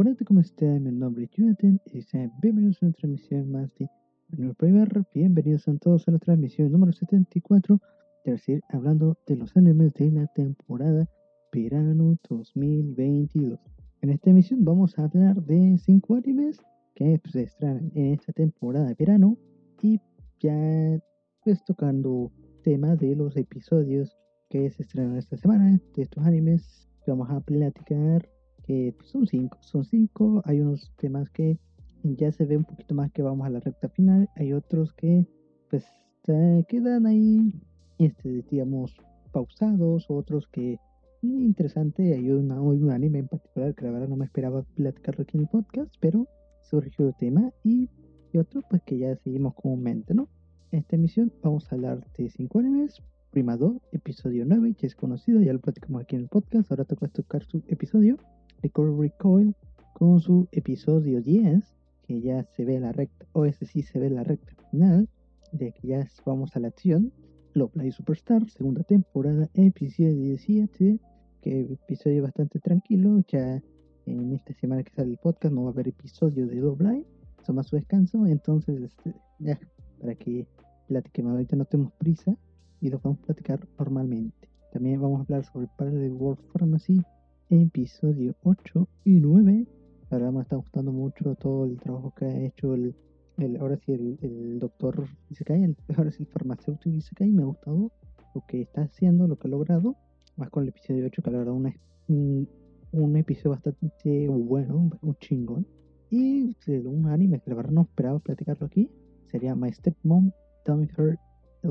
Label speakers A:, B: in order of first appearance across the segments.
A: Hola, ¿cómo están? Mi nombre es Jonathan y sean bienvenidos a una transmisión más de Manuel Primer. Bienvenidos a todos a la transmisión número 74, es decir, hablando de los animes de la temporada verano 2022. En esta emisión vamos a hablar de 5 animes que pues, se estrenan en esta temporada de verano y ya pues tocando tema de los episodios que se estrenan esta semana de estos animes vamos a platicar que pues, son cinco, son cinco, hay unos temas que ya se ve un poquito más que vamos a la recta final, hay otros que pues quedan ahí, este, digamos, pausados, otros que interesante, hay una, un anime en particular que la verdad no me esperaba platicarlo aquí en el podcast, pero surgió el tema y, y otro pues que ya seguimos comúnmente, ¿no? En esta emisión vamos a hablar de cinco animes, Prima 2, episodio 9, ya es conocido, ya lo platicamos aquí en el podcast, ahora toca tocar su episodio. Record Recoil con su episodio 10, que ya se ve la recta, o ese sí se ve la recta final, de que ya vamos a la acción. Love Live Superstar, segunda temporada, episodio 17, que episodio bastante tranquilo, ya en esta semana que sale el podcast no va a haber episodio de Live, toma su descanso, entonces este, ya, para que platiquemos, ahorita no tenemos prisa y lo vamos a platicar normalmente. También vamos a hablar sobre el par de World Pharmacy, episodio 8 y 9. La verdad me está gustando mucho todo el trabajo que ha hecho el, el ahora sí el, el doctor Isekai, el, ahora sí el farmacéutico Isekai, me ha gustado lo que está haciendo, lo que ha logrado, más con el episodio 8 que la verdad una, un, un episodio bastante bueno, un chingón. Y un anime que la verdad no esperaba platicarlo aquí, sería My Stepmom, Me Her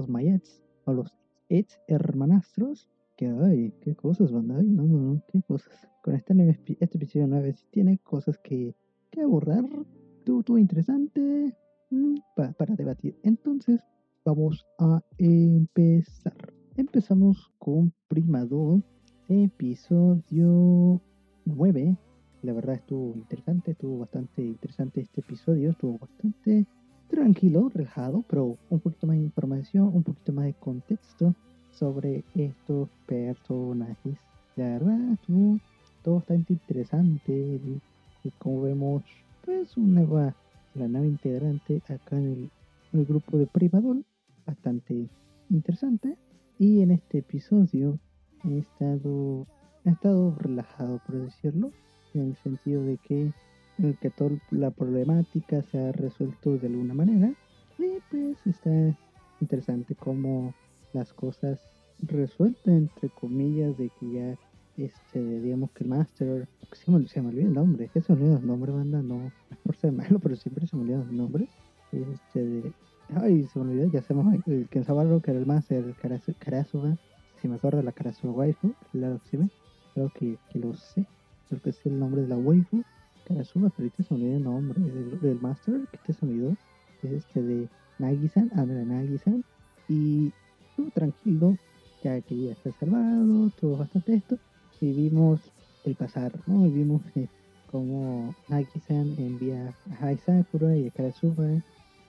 A: My Ex, o los Ex Hermanastros, que ay, qué cosas, banda, no, no, no, qué cosas. Con este, este episodio 9 sí tiene cosas que, que abordar, tú, interesante mm, para debatir. Entonces, vamos a empezar. Empezamos con Prima 2, episodio 9. La verdad estuvo interesante, estuvo bastante interesante este episodio, estuvo bastante tranquilo, relajado, pero un poquito más de información, un poquito más de contexto sobre estos personajes. La verdad, estuvo todo bastante interesante. Y, como vemos, pues una nueva, la nave integrante acá en el, grupo de Privadol, bastante interesante. Y en este episodio he estado, he estado relajado, por decirlo, en el sentido de que, en que toda la problemática se ha resuelto de alguna manera. Y pues está interesante como las cosas resueltas, entre comillas, de que ya, este, digamos que el Master, se me, se me olvida el nombre, es que se me olvida el nombre, banda, no, por ser malo, pero siempre se me olvida el nombre, este, de, ay, se me olvidó, ya sabemos, el que lo que era el Master, el Karasuga, si me acuerdo la Karasuga Waifu, que sí, creo que, que lo sé, creo que es el nombre de la Waifu, Karasuga, pero ahorita se me olvidó el nombre del, del Master, que este se me olvidó, es este de Nagi-san, ah, Nagi-san, y tranquilo, ya que ya está salvado, todo bastante esto, y vimos el pasar, ¿no? Y vimos eh, como Nagi-san envía a Sakura y a Karasuba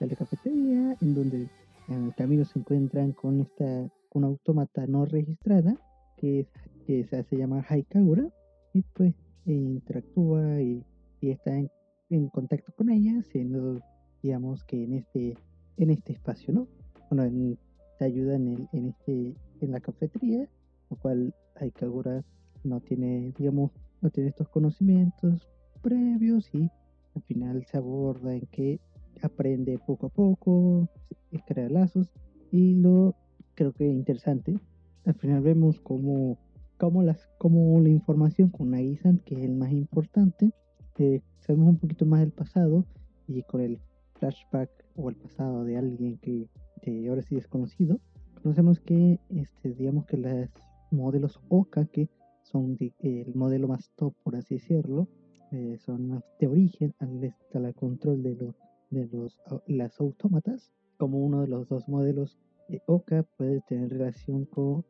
A: a la cafetería, en donde en el camino se encuentran con esta una autómata no registrada que, que se hace llamar Haikagura y pues e interactúa y, y está en, en, contacto con ella, siendo digamos que en este en este espacio, ¿no? Bueno, en te ayuda en, el, en, este, en la cafetería, lo cual Aikagura no tiene, digamos, no tiene estos conocimientos previos y al final se aborda en que aprende poco a poco, crea lazos y lo creo que interesante. Al final vemos cómo, cómo, las, cómo la información con Nagizan, que es el más importante, eh, sabemos un poquito más del pasado y con el flashback o el pasado de alguien que ahora sí desconocido, conocemos que, este, digamos que los modelos OKA, que son el modelo más top, por así decirlo, eh, son de origen al, al control de, los de los, las autómatas, como uno de los dos modelos de Oka puede tener relación con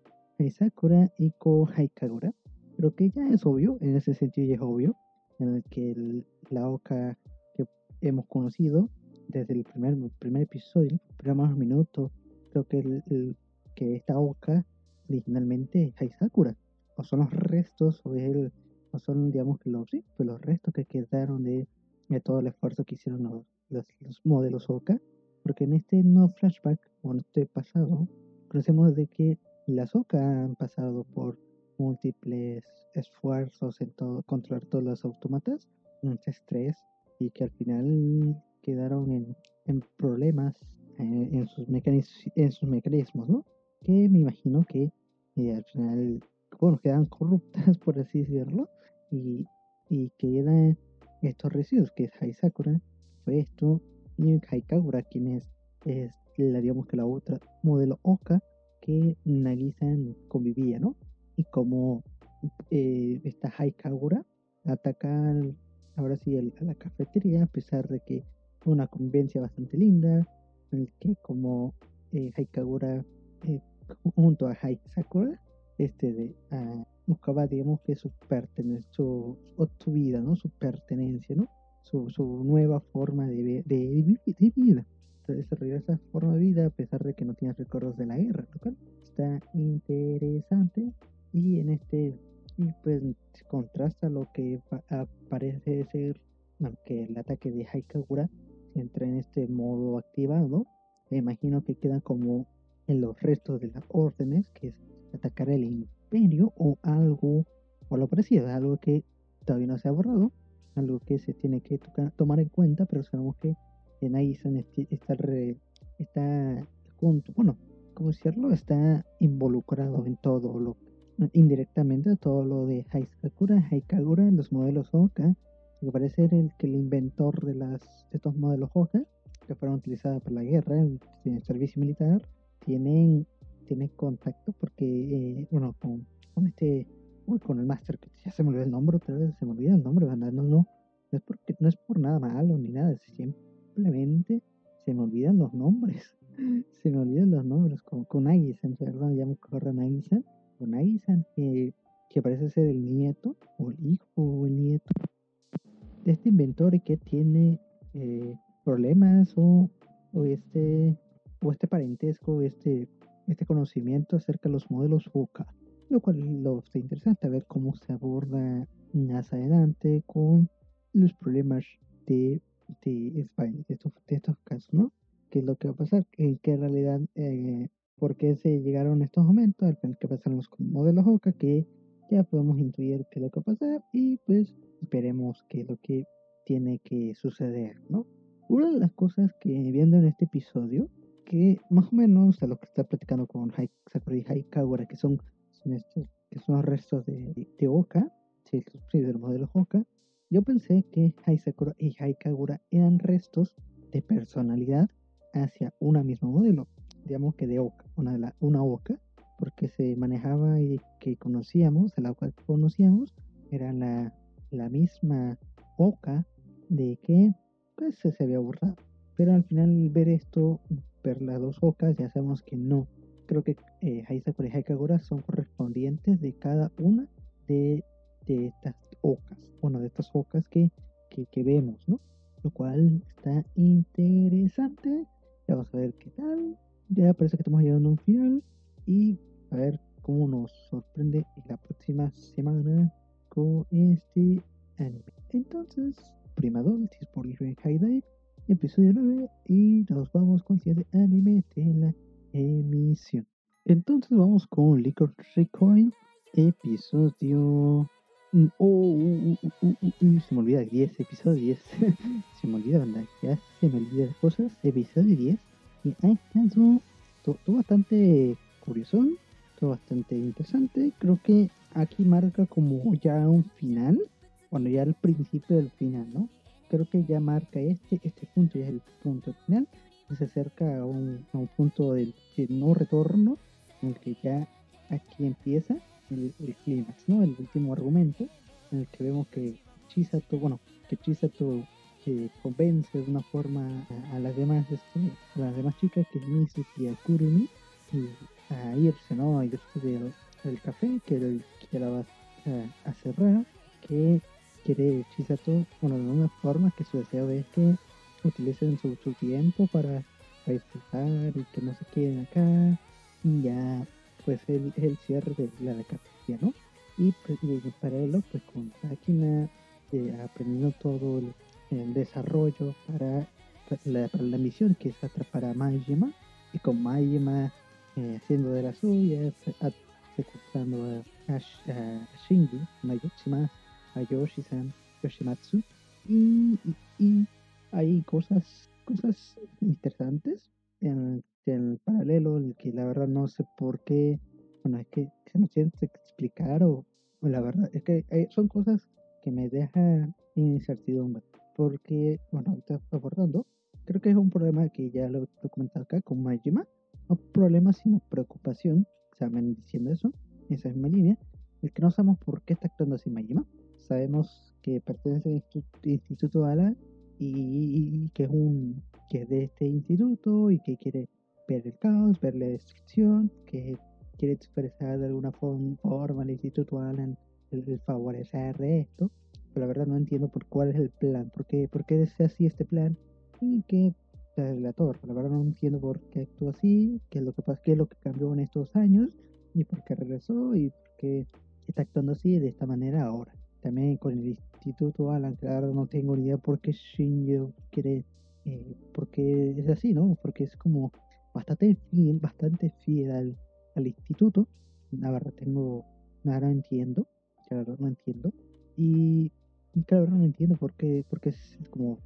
A: Sakura y con Haikagura, pero que ya es obvio, en ese sentido ya es obvio, en el que la Oka que hemos conocido desde el primer, primer episodio, primeros minutos, creo que, el, que esta Oka originalmente es Sakura, o son los restos, o es el, o son, digamos, los, sí, pues los restos que quedaron de, de todo el esfuerzo que hicieron los, los, los modelos Oka, porque en este no flashback, o en este pasado, conocemos de que las Oka han pasado por múltiples esfuerzos en todo, controlar todos los autómatas, mucho estrés, y que al final quedaron en, problemas eh, en, sus mecanismos, ¿no? Que me imagino que eh, al final, bueno, quedan corruptas, por así decirlo, y, y quedan estos residuos, que es Haisakura, fue esto, y Haikagura, quien es, es la, digamos que la otra modelo Oka que Nagisa convivía, ¿no? Y como eh, esta Haikagura ataca ahora sí a la cafetería, a pesar de que una convivencia bastante linda, en el que como eh, Haikagura eh, junto a Haisakura, este de buscaba digamos que su pertenencia, su, su, vida, ¿no? Su pertenencia, ¿no? Su, nueva forma de, de, de vida. Desarrollar esa forma de vida a pesar de que no tiene recuerdos de la guerra, está interesante y en este y pues contrasta lo que parece ser bueno, que el ataque de Haikagura entra en este modo activado me imagino que quedan como en los restos de las órdenes que es atacar el imperio o algo o lo parecido algo que todavía no se ha borrado algo que se tiene que tomar en cuenta pero sabemos que en Aizen está, está junto bueno como decirlo está involucrado en todo lo indirectamente todo lo de Haikagura, Haikagura, los modelos Oka, que parece ser el que el inventor de las estos modelos Oka, que fueron utilizados para la guerra, en, el servicio militar, tienen, tienen contacto porque, eh, bueno, con, con este, uy, con el máster, que ya se me olvidó el nombre otra vez, se me olvida el nombre, no, no, no es porque no es por nada malo ni nada, simplemente se me olvidan los nombres, se me olvidan los nombres, con, con Aizen, ¿verdad? Ya me corren Aizen con Aizen, que, que parece ser el nieto, o el hijo, o el nieto de este inventor que tiene eh, problemas o, o, este o este parentesco, este, este conocimiento acerca de los modelos OCA, lo cual lo está interesante a ver cómo se aborda más adelante con los problemas de, de, estos, de estos casos, ¿no? ¿Qué es lo que va a pasar? En qué realidad eh, por qué se llegaron estos momentos, que pasaron los modelos OCA, que ya podemos intuir qué es lo que va a pasar y pues esperemos qué es lo que tiene que suceder, ¿no? Una de las cosas que viendo en este episodio, que más o menos a lo que está platicando con Sakura y Haikagura, que son, son estos, que son restos de, de Oka, sí, de los modelos Oka, yo pensé que Haisakura y Haikagura eran restos de personalidad hacia una misma modelo digamos que de Oca, una, de la, una Oca, porque se manejaba y que conocíamos, Oca que conocíamos, era la, la misma Oca de que pues se, había borrado. Pero al final ver esto, ver las dos Ocas, ya sabemos que no. Creo que eh, Haisakura y Haikagura son correspondientes de cada una de, de estas ocas, bueno, de estas ocas que, que, vemos, ¿no? Lo cual está interesante. Vamos a ver qué tal ya parece que estamos llegando a un final y a ver cómo nos sorprende la próxima semana con este anime. Entonces, Prima Primadol, por High Dive, episodio 9 y nos vamos con 7 anime de la emisión. Entonces vamos con Liquor Recoil, episodio... Oh, uh, uh, uh, se me olvida 10, episodio 10. se me olvida, ¿verdad? Ya se me olvida cosas. Episodio 10 y estuvo, bastante curioso, bastante interesante. Creo que aquí marca como ya un final, bueno, ya el principio del final, ¿no? Creo que ya marca este, este punto ya es el punto final, se acerca a un, a un punto del no retorno, en el que ya aquí empieza el, el clímax, ¿no? El último argumento, en el que vemos que Chisato, bueno, que Chisato que convence de una forma a, las demás este, a las demás chicas que es Misu y Kurumi y a irse no a irse del, del café que, que la va a, cerrar que quiere Chisato bueno de una forma que su deseo es que utilicen su, su tiempo para, disfrutar y que no se queden acá y ya pues el, el cierre de la cafetería no y, pues, y en paralelo pues con Takina eh, aprendiendo todo el, el desarrollo para la, para la misión que es atrapar a Majima y con Majima eh, haciendo de las suyas, secuestrando a, a, a Shinji, a Yoshi-san, Yoshimatsu y, y, y hay cosas, cosas interesantes en, el paralelo, en el que la verdad no sé por qué, bueno, es que se tiene que explicar o, la verdad es que hay- son cosas que me dejan incertidumbre, porque, bueno, ahorita abordando, creo que es un problema que ya lo he comentado acá con Majima, no problema sino preocupación, saben diciendo eso, esa misma línea, el que no sabemos por qué está actuando así Majima, sabemos que pertenece al instituto, instituto Ala y, que es un que es de este instituto y que quiere ver el caos, ver la destrucción, que quiere expresar de alguna form- forma al instituto Alan el, el favorecer esto, pero la verdad no entiendo por cuál es el plan, por qué, por qué desea así este plan y que la torre, la verdad no entiendo por qué actúa así, qué es lo que pasa, qué es lo que cambió en estos años y por qué regresó y por qué está actuando así de esta manera ahora. También con el Instituto Alan, claro, no tengo ni idea por qué Shinji quiere, eh, porque es así, ¿no? Porque es como bastante fiel, bastante fiel al, al instituto. La verdad tengo, verdad no entiendo, la verdad no entiendo. Y, claro, no entiendo por qué, porque es como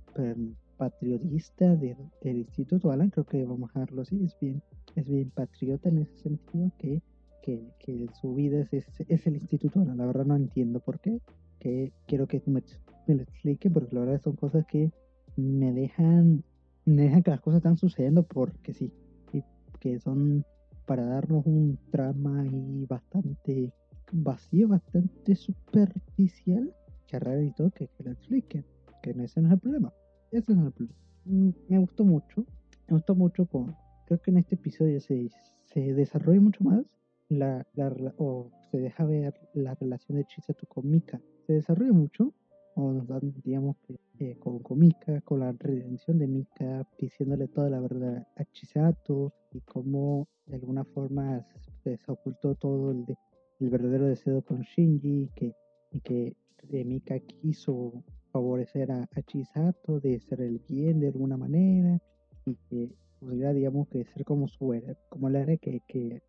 A: patriotista de- del Instituto Alan, creo que vamos a dejarlo así, es bien, es bien patriota en ese sentido que, que, que su vida es, es, el Instituto Alan, la verdad no entiendo por qué, que quiero que me, me lo explique, porque la verdad son cosas que me dejan, me dejan que las cosas están sucediendo porque sí, y que son para darnos un trama ahí bastante vacío, bastante superficial, que raro y todo que, que lo expliquen, que no, ese no es el problema. Ese es el problema. Mm, Me gustó mucho, me gustó mucho con, creo que en este episodio se, se desarrolla mucho más la, la o se deja ver la relación de Chisato con Mika. Se desarrolla mucho, o nos dan, digamos eh, con, con Mika, con la redención de Mika, diciéndole toda la verdad a Chisato y cómo de alguna forma se, se ocultó todo el, de- el verdadero deseo con Shinji que, y que eh, Mika quiso favorecer a, Chisato de hacer el bien de alguna manera y que pudiera digamos que ser como su héroe, como el héroe que, que,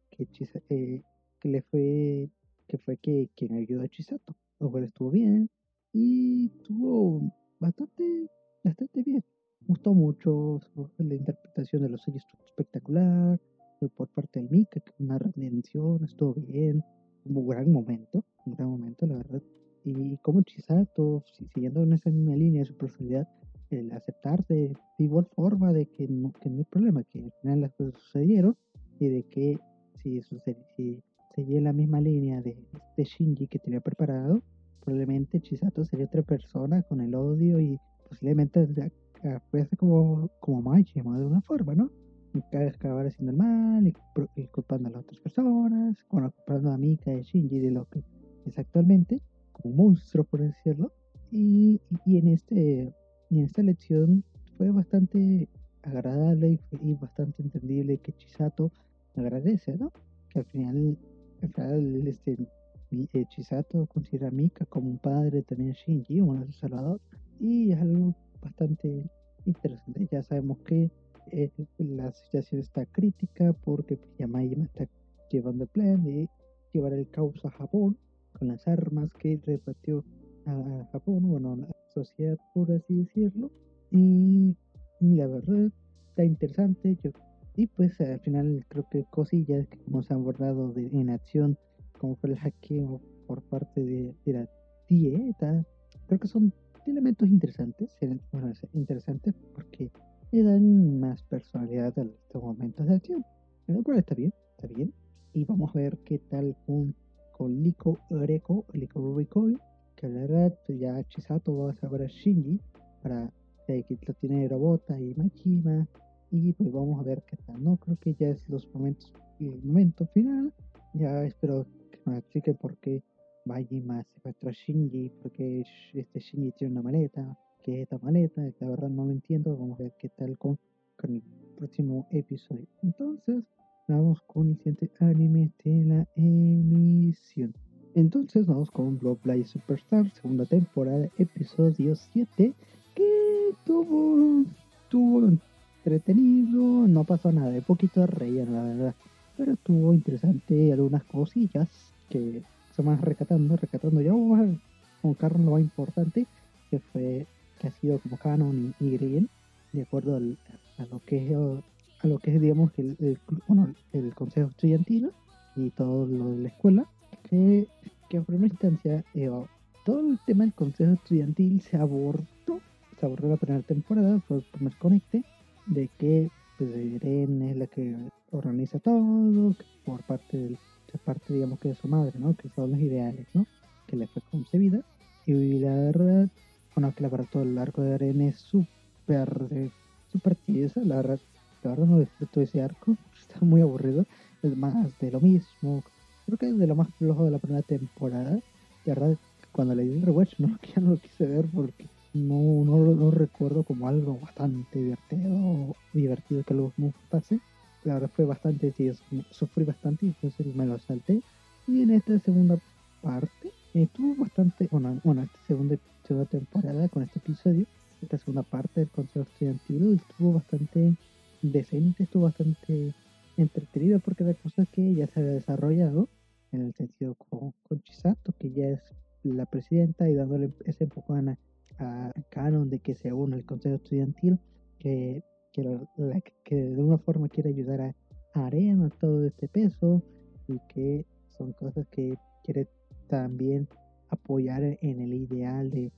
A: eh, que le fue que fue que quien ayudó a Chisato. Lo cual estuvo bien y estuvo bastante, bastante bien. Gustó mucho la interpretación de los sellos estuvo espectacular por parte de Mika, una redención, estuvo bien, un gran momento, un gran momento, la verdad. Y como Chisato, si- siguiendo en esa misma línea su personalidad, el aceptar de, de igual forma de que no, que no hay problema, que al final las cosas sucedieron y de que si, sucede, si seguía la misma línea de, de Shinji que tenía preparado, probablemente Chisato sería otra persona con el odio y posiblemente fuese como, como Majima de una forma, ¿no? Acabar haciendo el mal y, y culpando a las otras personas, bueno, culpando a Mika y Shinji de lo que es actualmente, como un monstruo, por decirlo. Y, y, en este y en esta lección fue bastante agradable y, y bastante entendible que Chisato agradece, ¿no? Que al final, al final este, eh, Chisato considera a Mika como un padre, también a Shinji, su salvador, y es algo bastante interesante. Ya sabemos que eh, la situación está crítica porque pues, Yamaima está llevando el plan de llevar el caos a Japón con las armas que repartió a Japón, bueno, a la sociedad, por así decirlo. Y, y la verdad está interesante. Yo, y pues al final creo que cosillas que hemos abordado de, en acción, como fue el hackeo por parte de, de la dieta, creo que son elementos interesantes. Bueno, es interesantes porque le dan más personalidad a estos momentos de acción. Lo cual está bien, está bien. Y vamos a ver qué tal con, con Liko Reco, Liko Rubikoy, que la verdad pues, ya Chisato va a saber a Shinji para eh, que lo tiene Robota y Majima. Y pues vamos a ver qué tal, ¿no? Creo que ya es los momentos, el momento final. Ya espero que me explique por qué Majima secuestró a Shinji, porque este Shinji tiene una maleta, que es esta maleta, la verdad no lo entiendo, vamos a ver qué tal con, con el próximo episodio. Entonces, vamos con el siguiente anime de la emisión. Entonces vamos con Blood Blade Superstar, segunda temporada, episodio 7, que tuvo, tuvo entretenido, no pasó nada, de poquito de reír, la verdad, pero estuvo interesante algunas cosillas que se van recatando, recatando, ya vamos a Carlos lo más importante, que fue, que ha sido como canon y, y de acuerdo a lo que es, a lo que es digamos, el, el, bueno, el consejo estudiantil y todo lo de la escuela, que, que en primera instancia eh, todo el tema del consejo estudiantil se abordó, se abordó la primera temporada, fue el primer conecte, de que pues, Irene es la que organiza todo, por parte del parte digamos que de su madre, ¿no? Que son los ideales, ¿no? Que le fue concebida. Y la verdad, bueno, que la verdad todo el arco de Irene es súper, súper tiesa, la verdad, la verdad no disfruto ese arco, está muy aburrido, es más de lo mismo, Creo que es de lo más flojo de la primera temporada. La verdad, cuando leí el rewatch no, ya no lo quise ver porque no, no, no recuerdo como algo bastante divertido divertido que luego me pase. La verdad fue bastante, sí, sufrí bastante y entonces me lo salté. Y en esta segunda parte estuvo bastante, bueno, bueno esta segunda, segunda temporada con este episodio, esta segunda parte del Consejo Estudiantil estuvo bastante decente, estuvo bastante entretenido porque la cosa que ya se había desarrollado en el sentido con, con Chisato, que ya es la presidenta y dándole ese empujón a, a Canon de que se une el Consejo Estudiantil, que, que, de una forma quiere ayudar a, Arena todo este peso y que son cosas que quiere también apoyar en el ideal de,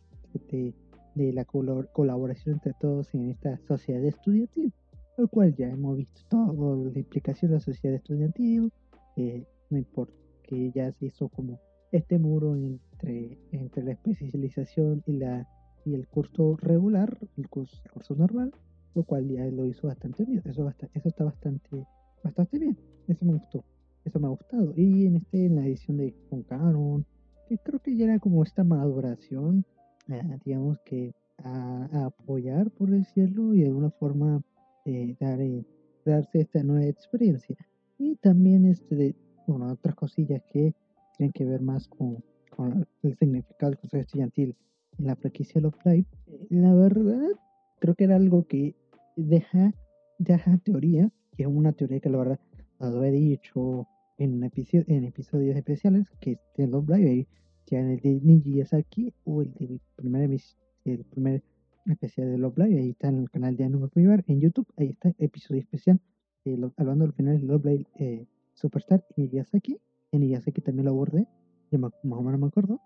A: de, de la colaboración entre todos en esta sociedad estudiantil el cual ya hemos visto todo la implicación de la sociedad estudiantil, eh, no importa que ya se hizo como este muro entre, entre la especialización y la y el curso regular, el curso, normal, lo cual ya lo hizo bastante bien, eso, eso está bastante, bastante bien, eso me gustó, eso me ha gustado, y en este, en la edición de con Canon, que creo que ya era como esta maduración, eh, digamos que a, a, apoyar, por decirlo, y de alguna forma eh, dar, eh, darse esta nueva experiencia. Y también este de, bueno, otras cosillas que tienen que ver más con, con el significado del consejo estudiantil en la franquicia Love Live. Eh, la verdad, creo que era algo que deja, deja teoría, que es una teoría que la verdad lo he dicho en, episodio, en episodios especiales, que es Love Live, ya en el de Ninja Yasaki o el de primer, el primer especial de Love Live, ahí está en el canal de Anime Privar, en YouTube, ahí está episodio especial, eh, hablando del final de Love Live eh, Superstar en Iyasaki, en Iyasaki también lo abordé, yo más o menos me acuerdo,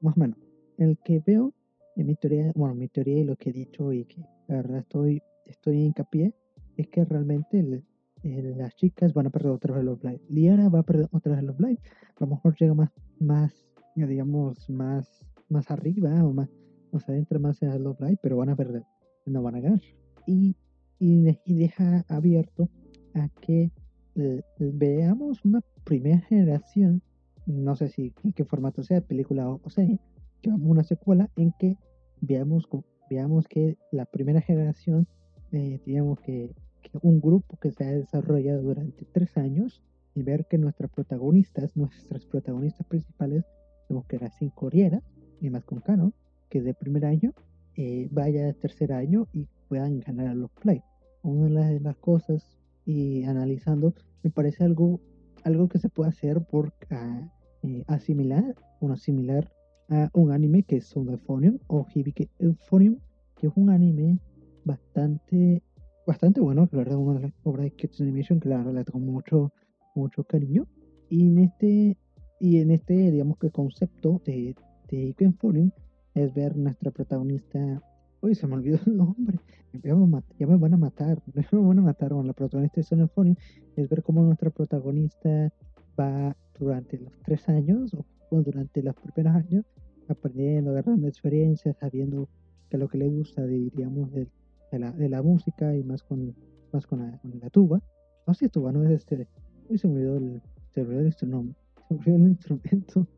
A: más o menos, el que veo en mi teoría, bueno, mi teoría y lo que he dicho y que la verdad estoy, estoy hincapié, es que realmente las chicas van a perder otra vez Love Live, Liara va a perder otra vez Love Live, a lo mejor llega más, más, digamos, más, más arriba o más o sea, entra más en Love Live, pero van a perder, no van a ganar. Y, y, deja abierto a que eh, veamos una primera generación, no sé si en qué formato sea, película o, serie, que vamos una secuela en que veamos, veamos que la primera generación, eh, digamos que, que un grupo que se ha desarrollado durante tres años y ver que nuestras protagonistas, nuestras protagonistas principales, tenemos que eran cinco corriera y más con Canon, que de primer año eh, vaya a tercer año y puedan ganar a los play. Una de las cosas y analizando me parece algo algo que se puede hacer por uh, eh, asimilar similar a un anime que es Sound Euphonium o Hibike Euphonium que es un anime bastante bastante bueno que la verdad es una de las obras de Kids Animation que la verdad le tengo mucho mucho cariño y en este y en este digamos que concepto de, de Euphonium es ver nuestra protagonista. Uy, se me olvidó el nombre. Ya me, ya van a matar. Me van a matar. Bueno, la protagonista de Sonophonium es ver cómo nuestra protagonista va durante los tres años o durante los primeros años aprendiendo, agarrando experiencias, sabiendo que lo que le gusta, diríamos, de, de, la, de la música y más con, más con, la, con la tuba. No sé, tuba, no es este. Uy, se me olvidó el, se me olvidó el, se me olvidó el instrumento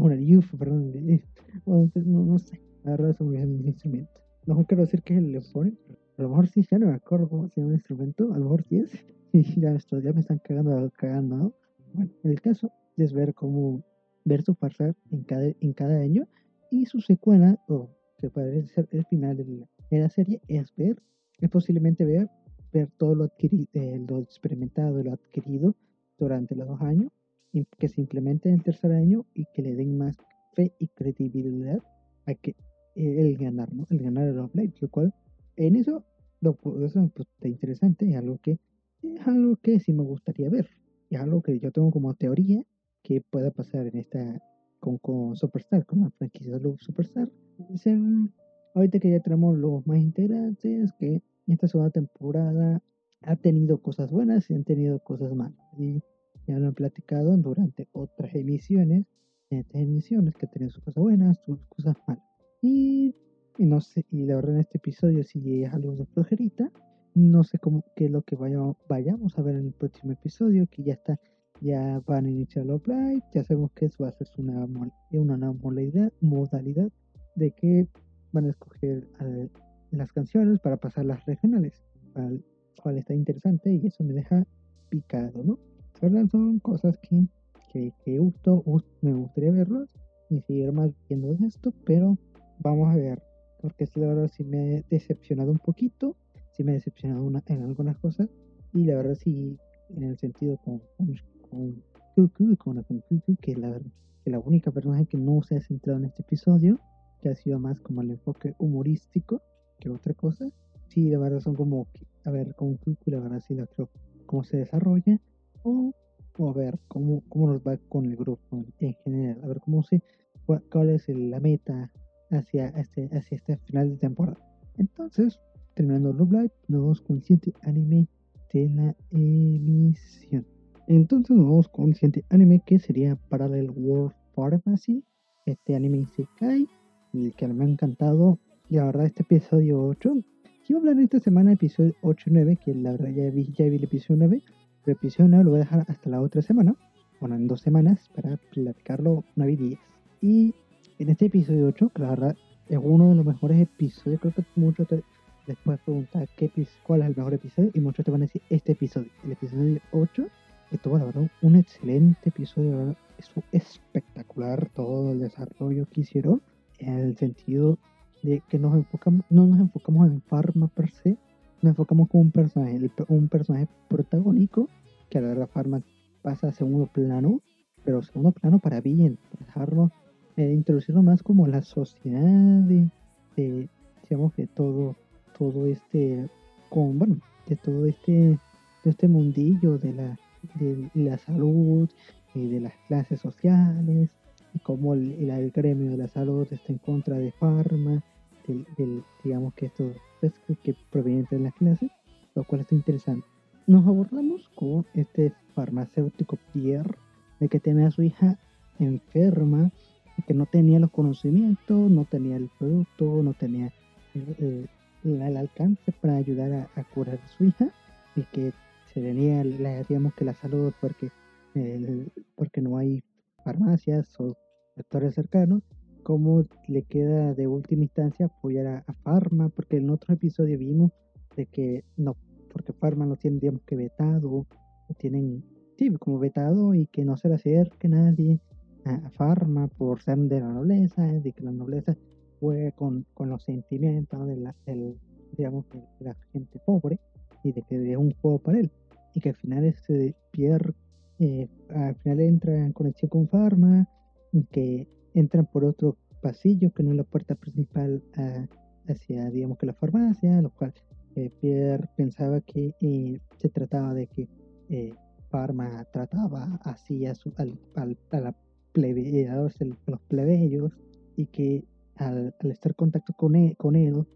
A: bueno, el UFO, perdón, bueno, no, no sé, la verdad es un instrumento. No quiero decir que es el Leophone, a lo mejor sí, ya no me acuerdo cómo se llama el instrumento, a lo mejor sí es, y ya, esto, ya me están cagando, cagando, ¿no? Bueno, el caso es ver cómo versus Farsar en cada, en cada año y su secuela, o que parece ser el final de la, serie, es ver, es posiblemente ver, ver todo lo adquirido, eh, lo experimentado, lo adquirido durante los dos años, que se implemente en el tercer año y que le den más fe y credibilidad a que eh, el ganar, ¿no? El ganar el offline, lo cual en eso, lo, eso pues, está interesante, es algo que es algo que sí me gustaría ver, es algo que yo tengo como teoría que pueda pasar en esta con, con Superstar, con la franquicia de Superstar. ahorita que ya tenemos los más integrantes, que esta segunda temporada ha tenido cosas buenas y han tenido cosas malas. Y ya lo han platicado durante otras emisiones, en estas emisiones que tienen sus cosas buenas, sus cosas malas. Y, no sé, y la verdad en este episodio si es algo de flojerita, no sé cómo qué es lo que vayamos, vayamos a ver en el próximo episodio, que ya está, ya van a iniciar los live, ya sabemos que eso va a ser una, una nueva modalidad, modalidad de que van a escoger las canciones para pasar las regionales, cual, cual está interesante y eso me deja picado, ¿no? Verdad son cosas que, que, que gusto, me gustaría verlos y seguir más viendo esto, pero vamos a ver, porque la verdad sí me he decepcionado un poquito, sí me he decepcionado una, en algunas cosas, y la verdad sí, en el sentido con, con, con con, con que la, que la única personaje que no se ha centrado en este episodio, que ha sido más como el enfoque humorístico que otra cosa. Sí, la verdad son como, a ver, con Cuckoo la verdad sí la creo cómo se desarrolla, o, a ver cómo, cómo nos va con el grupo en, general, a ver cómo se, cuál, es la meta hacia este, hacia este final de temporada. Entonces, terminando Love Live, nos vamos con el siguiente anime de la emisión. Entonces nos vamos con el siguiente anime que sería Parallel World Pharmacy. Este anime se cae, el que me ha encantado. Y la verdad, este episodio 8. Quiero hablar esta semana episodio 8 y 9, que la verdad ya vi, ya vi el episodio 9 episodio lo voy a dejar hasta la otra semana, bueno, en dos semanas, para platicarlo 9 y 10. Y en este episodio 8, que la verdad es uno de los mejores episodios, creo que muchos te, después preguntar qué, cuál es el mejor episodio, y muchos te van a decir este episodio, el episodio 8. Estuvo, la verdad, un excelente episodio, es espectacular todo el desarrollo que hicieron, en el sentido de que nos enfocamos, no nos enfocamos en Pharma per se, nos enfocamos con un personaje, un personaje protagónico que a la verdad Farma pasa a segundo plano, pero segundo plano para bien, dejarlo, eh, introducirlo más como la sociedad de, digamos que todo, todo este, con, bueno, de todo este, de este mundillo de la, de la salud, y de las clases sociales, y cómo el, gremio de la salud está en contra de Pharma, del, digamos que esto es que proviene de las clases, lo cual está interesante. Nos abordamos con este farmacéutico Pierre, de que tenía a su hija enferma, y que no tenía los conocimientos, no tenía el producto, no tenía el, alcance para ayudar a, curar a su hija, y que se tenía, digamos que la salud porque, porque no hay farmacias o sectores cercanos, cómo le queda de última instancia apoyar a, Pharma, porque en otro episodio vimos de que no, porque Pharma lo tienen, digamos que vetado, lo tienen, sí, como vetado y que no se le acerque nadie a, Pharma por ser de la nobleza, de que la nobleza juega con, con los sentimientos de la, digamos, de la gente pobre y de que es un juego para él. Y que al final este Pierre eh, al final entra en conexión con Pharma, que entran por otro pasillo que no es la puerta principal hacia, digamos que la farmacia, lo cual eh, Pierre pensaba que eh, se trataba de que eh, trataba así a, su, al, a la plebe, a los plebeyos y que al, estar en contacto con e, él, con él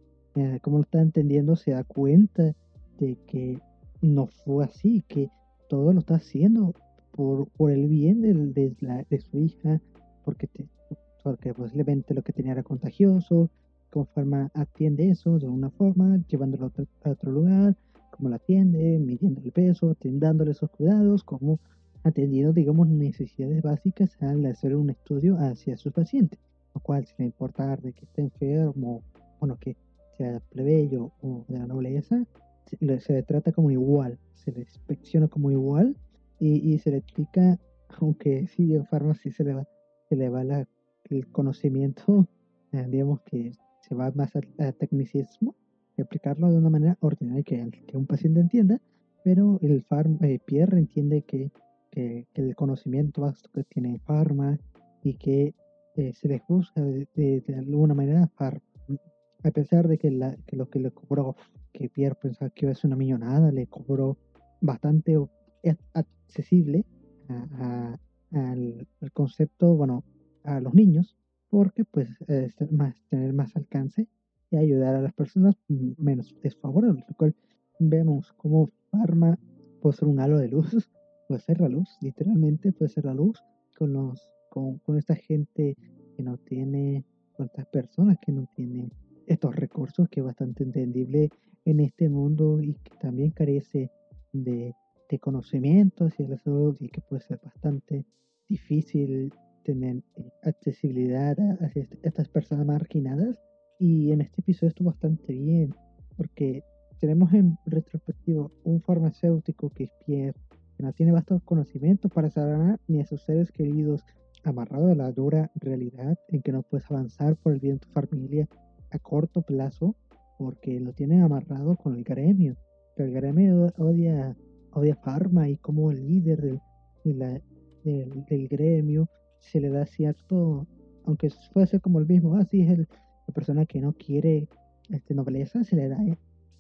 A: como lo está entendiendo, se da cuenta de que no fue así, que todo lo está haciendo por, por el bien de, de, la, de su hija, porque te, porque posiblemente lo que tenía era contagioso, cómo forma atiende eso de una forma, llevándolo a otro, lugar, cómo lo atiende, midiendo el peso, dándole esos cuidados, como atendiendo, digamos, necesidades básicas al hacer un estudio hacia sus pacientes, lo cual sin importar de que esté enfermo, bueno, que sea plebeyo o de la nobleza, se, le trata como igual, se le inspecciona como igual y, se le explica, aunque sí en farmacia se le va se le va la, el conocimiento, eh, digamos que se va más al, tecnicismo, y de una manera ordinaria que, un paciente entienda, pero el farm, eh, Pierre entiende que, que, el conocimiento vasto que tiene Pharma y que eh, se le juzga de, alguna manera Pharma. A pesar de que, lo que le cobró, que Pierre pensaba que iba a ser una millonada, le cobró bastante accesible al, concepto, bueno, a los niños, porque pues es más, tener más alcance y ayudar a las personas menos desfavorables, lo cual vemos como Pharma puede ser un halo de luz, puede ser la luz, literalmente puede ser la luz con los con, con esta gente que no tiene, con estas personas que no tienen estos recursos, que es bastante entendible en este mundo y que también carece de, de conocimiento hacia la salud y que puede ser bastante difícil tener eh, accesibilidad a, estas personas marginadas. Y en este episodio estuvo bastante bien, porque tenemos en retrospectivo un farmacéutico que es Pierre, que no tiene vastos conocimientos para sanar ni a sus seres queridos, amarrado a la dura realidad en que no puedes avanzar por el bien de tu familia a corto plazo, porque lo tienen amarrado con el gremio. Pero el gremio odia, odia Pharma y como líder del, del, gremio se le da cierto, aunque fuese como el mismo, así ah, es el, la persona que no quiere este, nobleza, se le da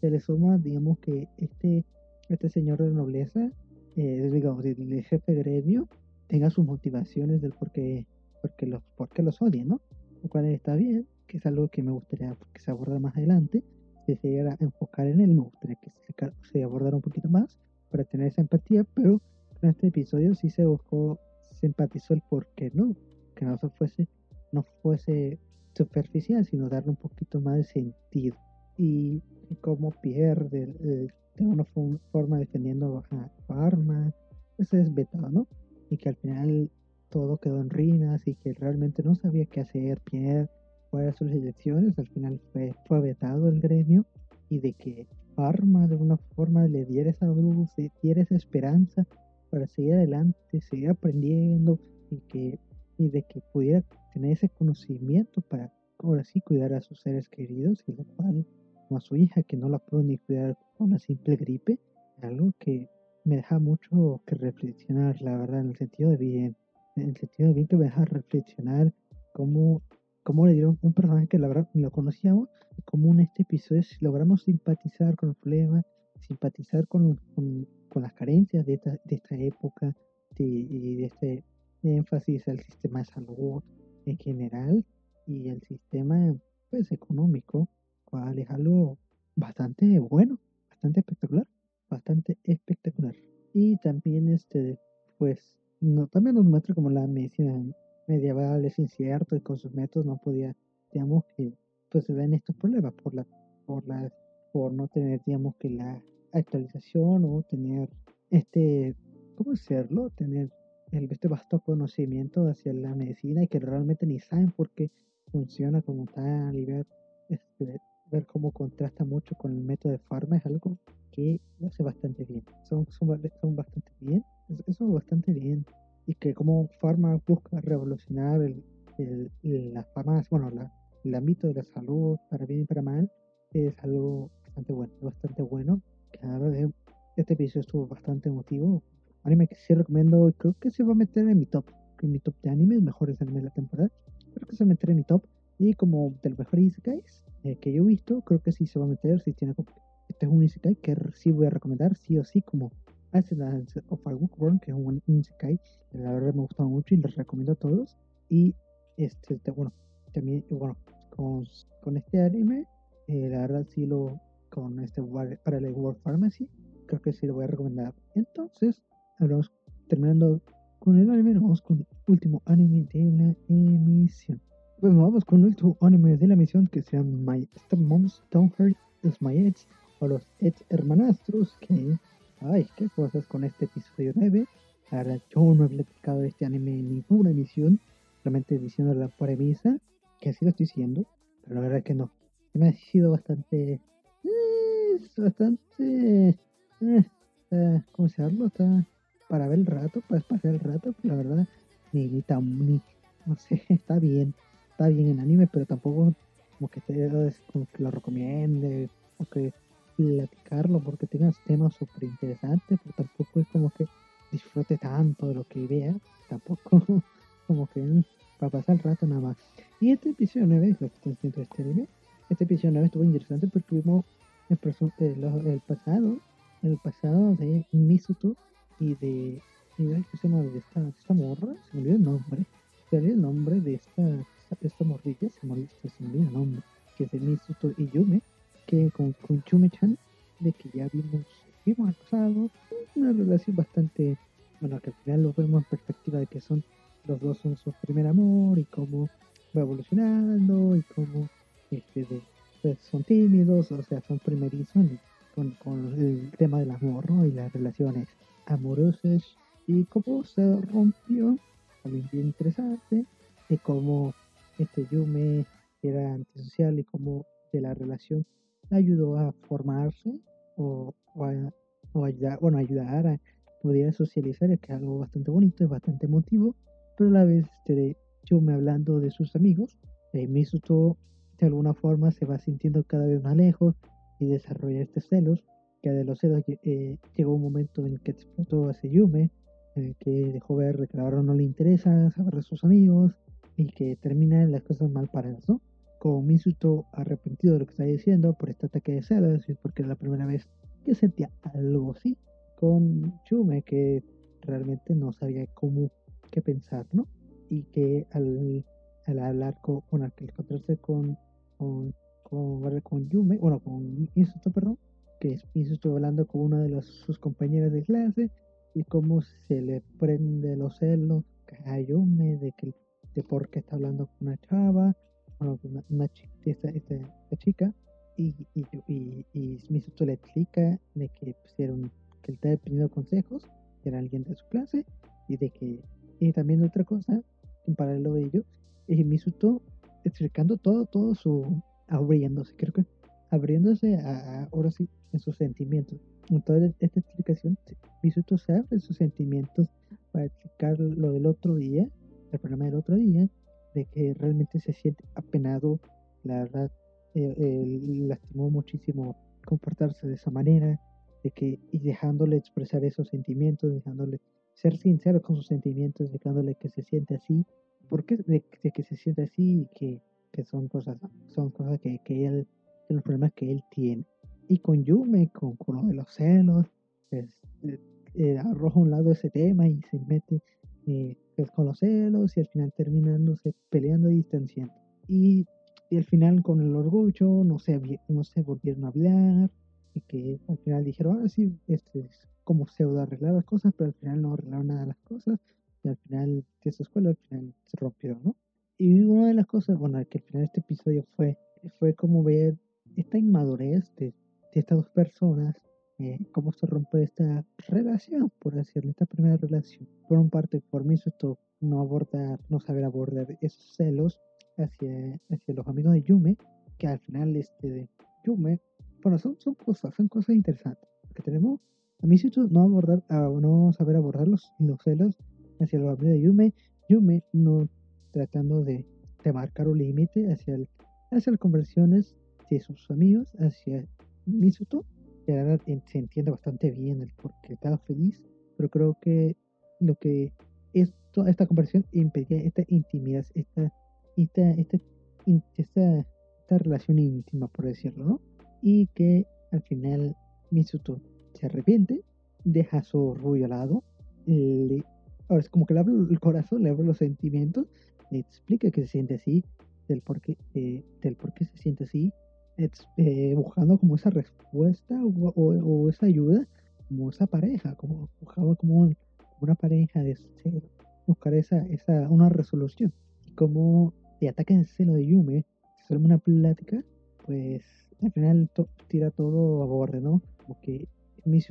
A: se le suma, digamos, que este, este señor de nobleza, eh, digamos, el, jefe gremio, tenga sus motivaciones del por qué, porque los, porque los odia, ¿no? Lo cual está bien, que es algo que me gustaría que se aborde más adelante. Si se llegara a enfocar en él, me gustaría que se, se abordara un poquito más para tener esa empatía, pero en este episodio sí se buscó, se empatizó el por qué no, que no fuese, no fuese superficial, sino darle un poquito más de sentido. Y cómo pierde eh, de una forma defendiendo a Parma, pues es vetado, ¿no? Y que al final todo quedó en ruinas y que realmente no sabía qué hacer Pierre fuera sus elecciones, al final fue, vetado el gremio y de que Parma de una forma le diera esa luz, le diera esa esperanza para seguir adelante, seguir aprendiendo y que y de que pudiera tener ese conocimiento para ahora sí cuidar a sus seres queridos y lo cual a su hija que no la pudo ni cuidar con una simple gripe, algo que me deja mucho que reflexionar, la verdad, en el sentido de bien, en el sentido de bien que me deja reflexionar cómo, cómo le dieron un personaje que la verdad ni lo conocíamos, y cómo en este episodio logramos simpatizar con el problema, simpatizar con, con, las carencias de esta, de esta época y de este énfasis al sistema de salud en general y el sistema pues económico cual es algo bastante bueno, bastante espectacular, bastante espectacular. Y también este, pues, también nos muestra como la medicina medieval es incierto y con sus métodos no podía, digamos que, pues se ven estos problemas por la, por la, por no tener, digamos que la actualización o tener este, ¿cómo hacerlo? Tener el, este vasto conocimiento hacia la medicina y que realmente ni saben por qué funciona como tal y ver este, ver cómo contrasta mucho con el método de Pharma es algo que lo hace bastante bien. Son, son, bastante bien, eso es bastante bien. Y que como Pharma busca revolucionar el, el, la bueno, el ámbito de la salud para bien y para mal, es algo bastante bueno, bastante bueno. Claro, este episodio estuvo bastante emotivo. Anime que sí recomiendo, creo que se va a meter en mi top, en mi top de animes, mejores animes de la temporada. Creo que se va a meter en mi top. Y como de los mejores Isekais, eh, que yo he visto, creo que sí se va a meter. Si tiene, este es un Isekai que sí voy a recomendar, sí o sí, como Ascendance of a Bookworm, que es un Isekai la verdad me gusta mucho y les recomiendo a todos. Y este, este bueno, también, bueno, con, con este anime, eh, la verdad sí lo, con este para el World Pharmacy, creo que sí lo voy a recomendar. Entonces, hablamos, terminando con el anime, vamos con el último anime de la emisión. Bueno, vamos con el último anime de la misión que se llama My Stepmoms Don't Hurt Is My Edge o los Edge Hermanastros que, ay, qué cosas con este episodio 9. Ahora yo no he platicado de este anime en ninguna emisión, solamente diciendo la premisa, que así lo estoy diciendo, pero la verdad que no. Me ha sido bastante, eh, bastante, eh, ¿cómo se llama? Está para ver el rato, para pasar el rato, la verdad, ni, ni tan, ni no sé, está bien, está bien en anime, pero tampoco como que te como que lo recomiende, o que platicarlo porque tengas temas súper interesantes, pero tampoco es como que disfrute tanto de lo que vea, tampoco como que mm, para pasar el rato nada más. Y este episodio 9, lo que haciendo este anime, este episodio 9 estuvo interesante porque tuvimos el, pasado, el pasado de Misuto y de, y de, se llama? de esta, esta morra, se me olvidó el nombre, se me el nombre de esta, esta, morrilla, se me olvidó, el nombre, que es de Misuto y Yume, que con, con Yume-chan, de que ya vimos, vimos al una relación bastante, bueno, que al final lo vemos en perspectiva de que son, los dos son su primer amor y cómo va evolucionando y cómo este, de, pues, son tímidos, o sea, son primerizos con, con el tema del amor, ¿no? Y las relaciones amorosas y cómo se rompió, también bien interesante, y cómo este Yume era antisocial y cómo de la relación ayudó a formarse o, o, ayudar, bueno, ayudar a poder socializar, que es algo bastante bonito, es bastante emotivo, pero a la vez este, Yume hablando de sus amigos, eh, Misuto de alguna forma se va sintiendo cada vez más lejos y desarrolla este celos, que de los celos eh, llegó un momento en que explotó a Yume, que dejó ver que ahora no le interesa saber de sus amigos y que terminan las cosas mal paradas, ¿no? Con Misuto arrepentido de lo que está diciendo por este ataque de celos y porque era la primera vez que sentía algo así, con Yume que realmente no sabía cómo qué pensar, ¿no? Y que al, al hablar con, bueno, al encontrarse con con, con, con Yume, bueno, con Misuto, perdón, que es Misuto hablando con una de las, sus compañeras de clase y cómo se le prende los celos a Yume de que de por qué está hablando con una chava, bueno, una, una esta, esta, chica, y, y, y, y, Misuto le explica de que, pusieron que él estaba pidiendo consejos, que era alguien de su clase, y de que, y también otra cosa, en paralelo de ello, y Misuto explicando todo, todo su, abriéndose, creo que abriéndose a, ahora sí en sus sentimientos. En toda esta explicación, Misuto se abre sus sentimientos para explicar lo del otro día, el problema del otro día, de que realmente se siente apenado, la verdad, eh, lastimó muchísimo comportarse de esa manera, de que, y dejándole expresar esos sentimientos, dejándole ser sincero con sus sentimientos, dejándole que se siente así, porque de, de, que se siente así y que, que, son cosas, son cosas que, que él, los problemas que él tiene. Y con Yume, con, con de los celos, pues, eh, eh, arroja a un lado ese tema y se mete eh, pues, con los celos y al final terminándose peleando y distanciando. Y, y al final con el orgullo no se, no se volvieron a hablar y que al final dijeron, ahora sí, este es como pseudo arreglar las cosas, pero al final no arreglaron nada de las cosas de esa escuela al final se rompió, ¿no? Y una de las cosas, bueno, que al final de este episodio fue, fue como ver esta inmadurez de, de estas dos personas, eh, cómo se rompe esta relación, por decirlo, esta primera relación. Por un parte, por mí esto no abordar, no saber abordar esos celos hacia, hacia los amigos de Yume, que al final este de Yume, bueno, son, son cosas, son cosas interesantes. Porque tenemos a mí no abordar, no saber abordar los, los celos hacia el amigos de Yume, Yume no tratando de, marcar un límite hacia, el, hacia las conversiones de sus amigos, hacia Misuto, la verdad se entiende bastante bien el por qué estaba feliz, pero creo que lo que esto, esta conversión impedía esta intimidad, esta, esta, esta, esta, esta relación íntima, por decirlo, ¿no? Y que al final Misuto se arrepiente, deja su orgullo al lado, le Ahora es como que le abro el corazón, le abro los sentimientos, le explica que se siente así, del por qué, eh, del por qué se siente así, eh, buscando como esa respuesta o, esa ayuda, como esa pareja, como buscaba como, una pareja de buscar esa, esa, una resolución. Y como le ataca en seno de Yume, solo una plática, pues al final tira todo a borde, ¿no? Como que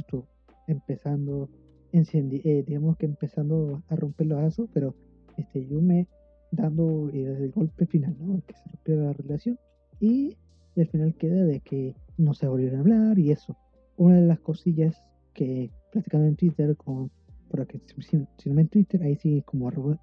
A: tú empezando eh, digamos que empezando a romper los lazos, pero este Yume dando eh, el golpe final, ¿no? Que se rompió la relación. Y, al final queda de que no se volvieron a hablar y eso. Una de las cosillas que platicando en Twitter con, por aquí, si, no en Twitter, ahí sí como arroba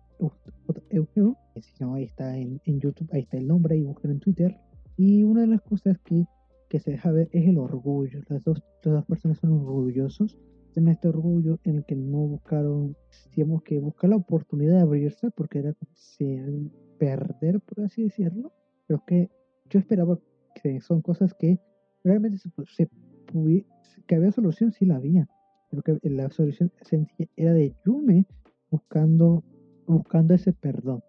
A: Eugeo. Si no, ahí está en, YouTube, ahí está el nombre, ahí buscan en Twitter. Y una de las cosas que, que se deja ver es el orgullo. Las dos, las personas son orgullosos. Tienen este orgullo en el que no buscaron, digamos que buscar la oportunidad de abrirse porque era como perder, por así decirlo. Pero que yo esperaba que son cosas que realmente se, se que había solución, sí la había. Pero que la solución sencilla era de Yume buscando, buscando ese perdón.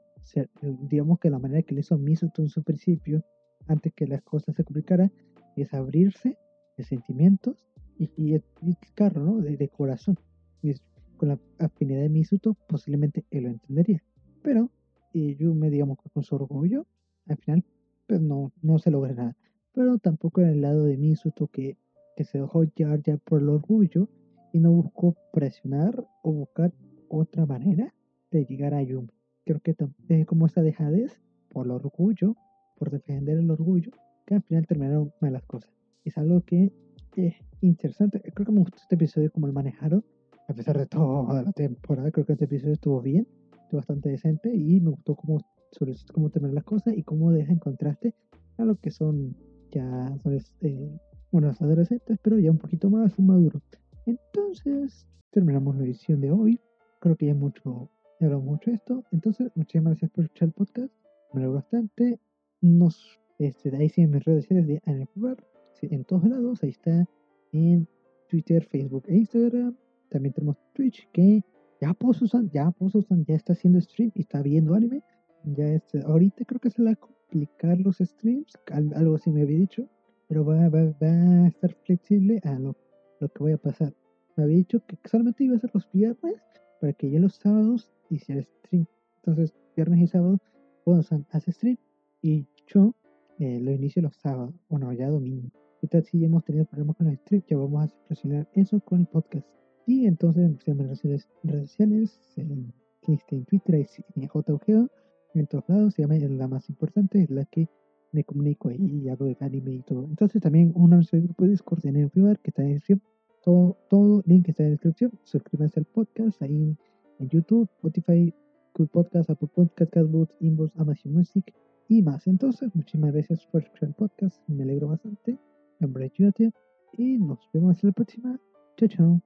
A: digamos que la manera que le hizo Misuto en su principio, antes que las cosas se complicaran, es abrirse de sentimientos y, y, explicarlo, ¿no? De, corazón. Y con la afinidad de Misuto, posiblemente él lo entendería. Pero y Yume, digamos, con su orgullo, al final, pues no, no se logra nada. Pero tampoco en el lado de Misuto que, que se dejó llevar ya por el orgullo y no buscó presionar o buscar otra manera de llegar a Yumi. Creo que es como esa dejadez por el orgullo, por defender el orgullo, que al final terminaron mal las cosas. Es algo que es interesante. Creo que me gustó este episodio como lo manejaron, a pesar de toda la temporada. Creo que este episodio estuvo bien, estuvo bastante decente y me gustó cómo, sobre cómo terminan las cosas y cómo deja en contraste a lo que son ya son este, bueno, adolescentes, pero ya un poquito más maduros. Entonces, terminamos la edición de hoy creo que ya mucho, he hablado mucho de esto. Entonces, muchas gracias por escuchar el podcast. Me alegro bastante. Nos, este, ahí siguen mis redes sociales de Anel en todos lados. Ahí está en Twitter, Facebook e Instagram. También tenemos Twitch que ya Posusan, ya Posusan ya está haciendo stream y está viendo anime. Ya este, ahorita creo que se le va a complicar los streams, algo así me había dicho, pero va, a estar flexible a lo, que voy a pasar. Me había dicho que solamente iba a ser los viernes, para que ya los sábados hiciera stream. Entonces, viernes y sábado, bueno, hace stream y yo eh, lo inicio los sábados, bueno, ya domingo. Y tal si hemos tenido problemas con el stream, ya vamos a presionar eso con el podcast. Y entonces, en redes sociales, en, en Twitter, en JUGEO, en todos lados, se llama la más importante, es la que me comunico y hablo de anime y todo. Entonces también un grupo de Discord en el que está en descripción todo, todo link está en la descripción. Suscríbanse al podcast ahí en, YouTube, Spotify, Good Podcast, Apple Podcast, Castbox, Inbox, Amazon Music y más. Entonces, muchísimas gracias por escuchar el podcast. Me alegro bastante. En nombre y nos vemos en la próxima. Chao, chao.